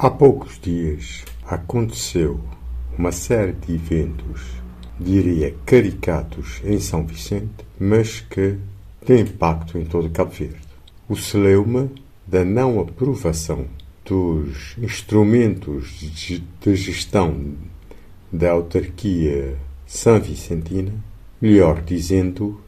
Há poucos dias aconteceu uma série de eventos, diria caricatos, em São Vicente, mas que têm impacto em todo Cabo Verde. O celeuma da não aprovação dos instrumentos de gestão da autarquia São Vicentina, melhor dizendo,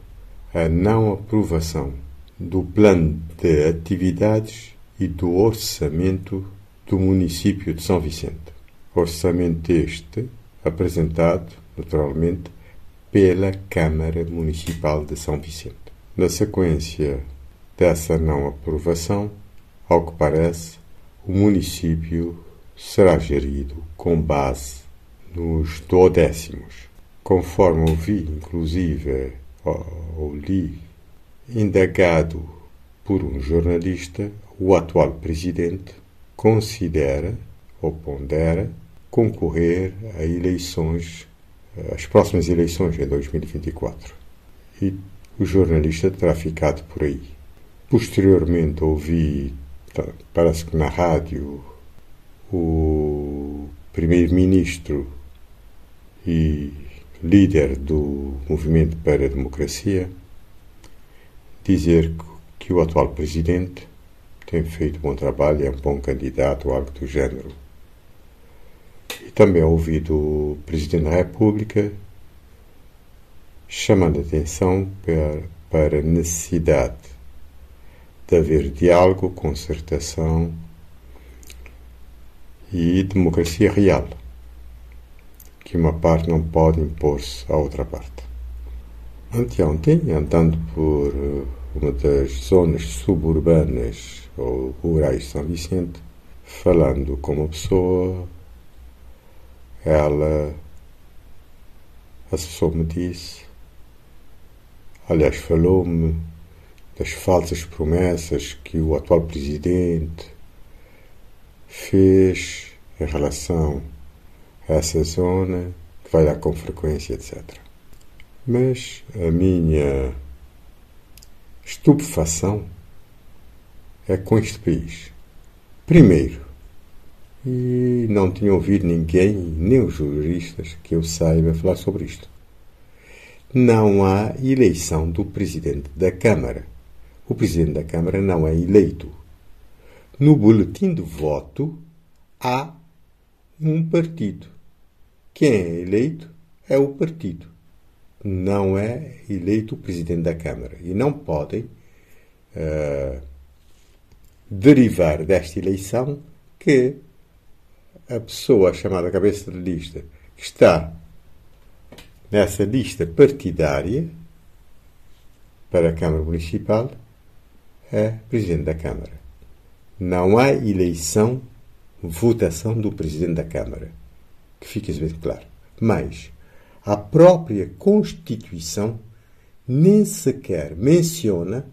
a não aprovação do plano de atividades e do orçamento do município de São Vicente. Orçamento este apresentado, naturalmente, pela Câmara Municipal de São Vicente. Na sequência dessa não aprovação, ao que parece, o município será gerido com base nos duodécimos. Conforme ouvi, inclusive, ou li, indagado por um jornalista, o atual presidente considera ou pondera concorrer a eleições, às próximas eleições em 2024. E o jornalista terá ficado por aí. Posteriormente ouvi, parece que na rádio, o primeiro-ministro e líder do Movimento para a Democracia dizer que o atual presidente tem feito bom trabalho, é um bom candidato ou algo do género. E também ouvi do Presidente da República chamando a atenção para, para a necessidade de haver diálogo, concertação e democracia real, que uma parte não pode impor-se à outra parte. Anteontem, andando por uma das zonas suburbanas ou rurais São Vicente, falando com uma pessoa, ela, a pessoa me disse, aliás, falou-me das falsas promessas que o atual presidente fez em relação a essa zona, que vai dar com frequência, etc. Mas a minha estupefação é com este país. Primeiro, e não tinha ouvido ninguém, nem os juristas, que eu saiba falar sobre isto. Não há eleição do presidente da Câmara. O presidente da Câmara não é eleito. No boletim de voto há um partido. Quem é eleito é o partido. Não é eleito o presidente da Câmara. E não podem uh, derivar desta eleição que a pessoa chamada cabeça de lista, que está nessa lista partidária para a Câmara Municipal, é Presidente da Câmara. Não há eleição, votação do Presidente da Câmara. Que fique bem claro. Mas a própria Constituição nem sequer menciona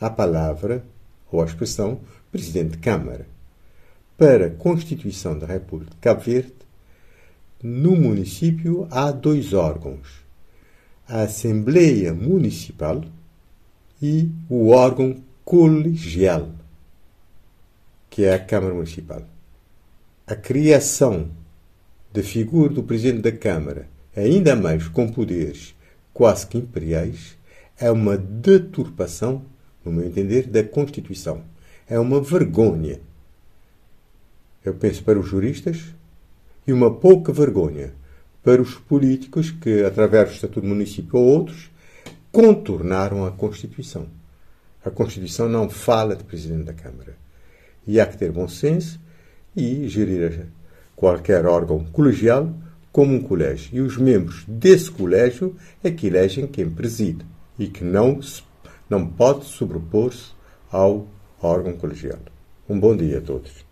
a palavra ou a expressão Presidente de Câmara. Para a Constituição da República de Cabo Verde, no município há dois órgãos: a Assembleia Municipal e o órgão colegial, que é a Câmara Municipal. A criação da figura do Presidente da Câmara, ainda mais com poderes quase que imperiais, é uma deturpação no meu entender, da Constituição. É uma vergonha. Eu penso para os juristas e uma pouca vergonha para os políticos que, através do Estatuto do Município ou outros, contornaram a Constituição. A Constituição não fala de Presidente da Câmara. E há que ter bom senso e gerir qualquer órgão colegial como um colégio. E os membros desse colégio é que elegem quem preside e que não se não pode sobrepor-se ao órgão colegiado. Um bom dia a todos.